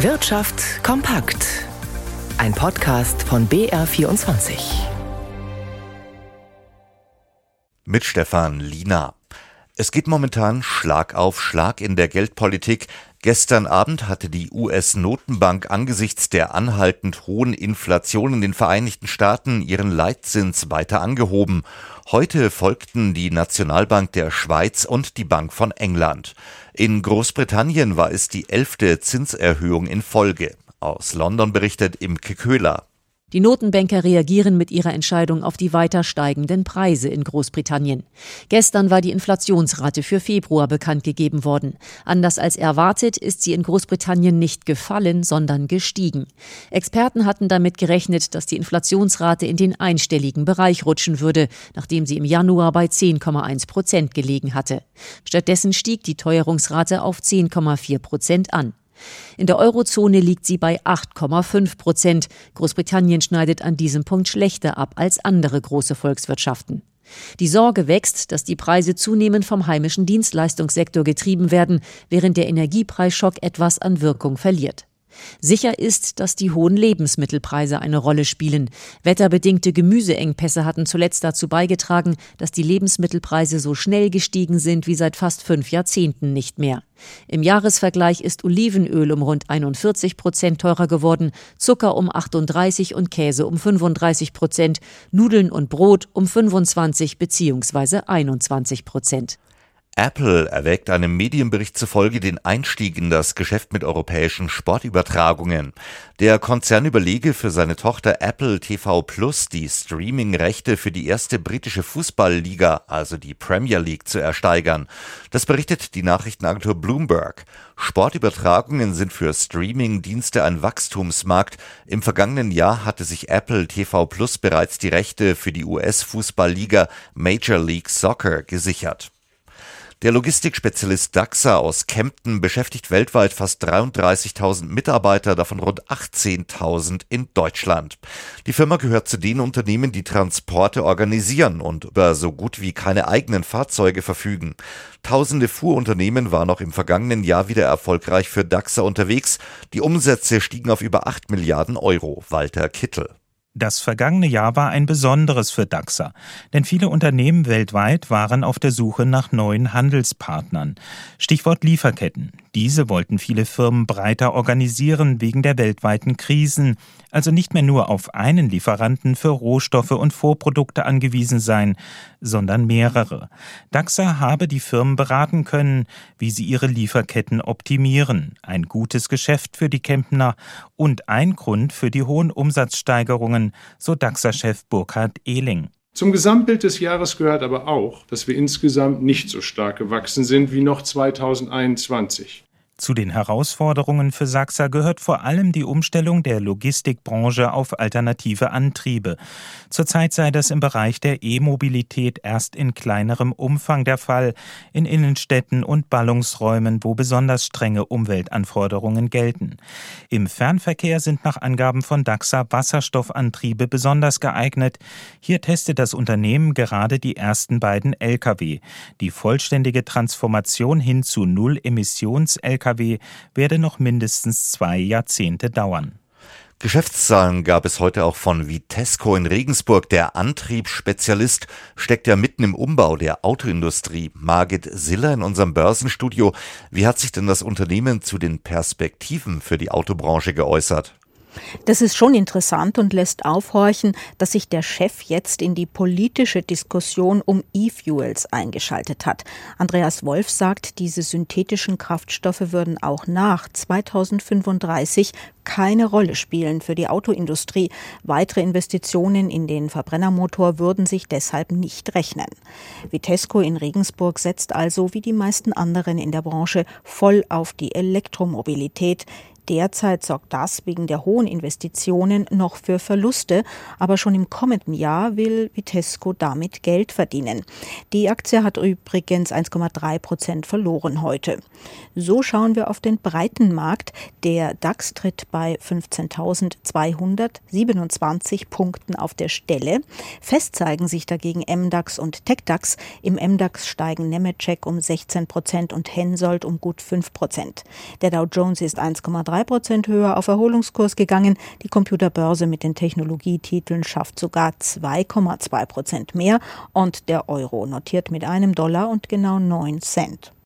Wirtschaft kompakt. Ein Podcast von BR24. Mit Stefan Lina. Es geht momentan Schlag auf Schlag in der Geldpolitik. Gestern Abend hatte die US-Notenbank angesichts der anhaltend hohen Inflation in den Vereinigten Staaten ihren Leitzins weiter angehoben. Heute folgten die Nationalbank der Schweiz und die Bank von England. In Großbritannien war es die elfte Zinserhöhung in Folge. Aus London berichtet Imke Köhler. Die Notenbanker reagieren mit ihrer Entscheidung auf die weiter steigenden Preise in Großbritannien. Gestern war die Inflationsrate für Februar bekannt gegeben worden. Anders als erwartet ist sie in Großbritannien nicht gefallen, sondern gestiegen. Experten hatten damit gerechnet, dass die Inflationsrate in den einstelligen Bereich rutschen würde, nachdem sie im Januar bei 10,1 Prozent gelegen hatte. Stattdessen stieg die Teuerungsrate auf 10,4 Prozent an. In der Eurozone liegt sie bei 8,5 Prozent. Großbritannien schneidet an diesem Punkt schlechter ab als andere große Volkswirtschaften. Die Sorge wächst, dass die Preise zunehmend vom heimischen Dienstleistungssektor getrieben werden, während der Energiepreisschock etwas an Wirkung verliert. Sicher ist, dass die hohen Lebensmittelpreise eine Rolle spielen. Wetterbedingte Gemüseengpässe hatten zuletzt dazu beigetragen, dass die Lebensmittelpreise so schnell gestiegen sind wie seit fast fünf Jahrzehnten nicht mehr. Im Jahresvergleich ist Olivenöl um rund 41 Prozent teurer geworden, Zucker um 38 und Käse um 35 Prozent, Nudeln und Brot um 25 bzw. 21 Prozent. Apple erwägt einem Medienbericht zufolge den Einstieg in das Geschäft mit europäischen Sportübertragungen. Der Konzern überlege für seine Tochter Apple TV Plus die Streaming-Rechte für die erste britische Fußballliga, also die Premier League, zu ersteigern. Das berichtet die Nachrichtenagentur Bloomberg. Sportübertragungen sind für Streaming-Dienste ein Wachstumsmarkt. Im vergangenen Jahr hatte sich Apple TV Plus bereits die Rechte für die US-Fußballliga Major League Soccer gesichert. Der Logistikspezialist DAXA aus Kempten beschäftigt weltweit fast 33.000 Mitarbeiter, davon rund 18.000 in Deutschland. Die Firma gehört zu den Unternehmen, die Transporte organisieren und über so gut wie keine eigenen Fahrzeuge verfügen. Tausende Fuhrunternehmen waren auch im vergangenen Jahr wieder erfolgreich für DAXA unterwegs. Die Umsätze stiegen auf über 8 Milliarden Euro. Walter Kittel. Das vergangene Jahr war ein besonderes für DAXA, denn viele Unternehmen weltweit waren auf der Suche nach neuen Handelspartnern. Stichwort Lieferketten. Diese wollten viele Firmen breiter organisieren wegen der weltweiten Krisen, also nicht mehr nur auf einen Lieferanten für Rohstoffe und Vorprodukte angewiesen sein, sondern mehrere. DAXA habe die Firmen beraten können, wie sie ihre Lieferketten optimieren. Ein gutes Geschäft für die Kempner und ein Grund für die hohen Umsatzsteigerungen, so DAXA-Chef Burkhard Ehling. Zum Gesamtbild des Jahres gehört aber auch, dass wir insgesamt nicht so stark gewachsen sind wie noch 2021. Zu den Herausforderungen für Sachsa gehört vor allem die Umstellung der Logistikbranche auf alternative Antriebe. Zurzeit sei das im Bereich der E-Mobilität erst in kleinerem Umfang der Fall, in Innenstädten und Ballungsräumen, wo besonders strenge Umweltanforderungen gelten. Im Fernverkehr sind nach Angaben von DAXA Wasserstoffantriebe besonders geeignet. Hier testet das Unternehmen gerade die ersten beiden Lkw. Die vollständige Transformation hin zu Null-Emissions-Lkw Lkw werde noch mindestens zwei Jahrzehnte dauern. Geschäftszahlen gab es heute auch von Vitesco in Regensburg. Der Antriebsspezialist steckt ja mitten im Umbau der Autoindustrie. Margit Siller in unserem Börsenstudio. Wie hat sich denn das Unternehmen zu den Perspektiven für die Autobranche geäußert? Das ist schon interessant und lässt aufhorchen, dass sich der Chef jetzt in die politische Diskussion um E-Fuels eingeschaltet hat. Andreas Wolf sagt, diese synthetischen Kraftstoffe würden auch nach 2035 keine Rolle spielen für die Autoindustrie. Weitere Investitionen in den Verbrennermotor würden sich deshalb nicht rechnen. Vitesco in Regensburg setzt also, wie die meisten anderen in der Branche, voll auf die Elektromobilität. Derzeit sorgt das wegen der hohen Investitionen noch für Verluste, aber schon im kommenden Jahr will Vitesco damit Geld verdienen. Die Aktie hat übrigens 1,3 Prozent verloren heute. So schauen wir auf den breiten Markt. Der DAX tritt bei 15.227 Punkten auf der Stelle. Fest zeigen sich dagegen MDAX und TechDAX. Im MDAX steigen Nemetschek um 16 Prozent und Hensoldt um gut 5 Prozent. Der Dow Jones ist 1,3 drei Prozent höher auf Erholungskurs gegangen. Die Computerbörse mit den Technologietiteln schafft sogar 2,2 Prozent mehr und der Euro notiert mit einem Dollar und genau neun Cent.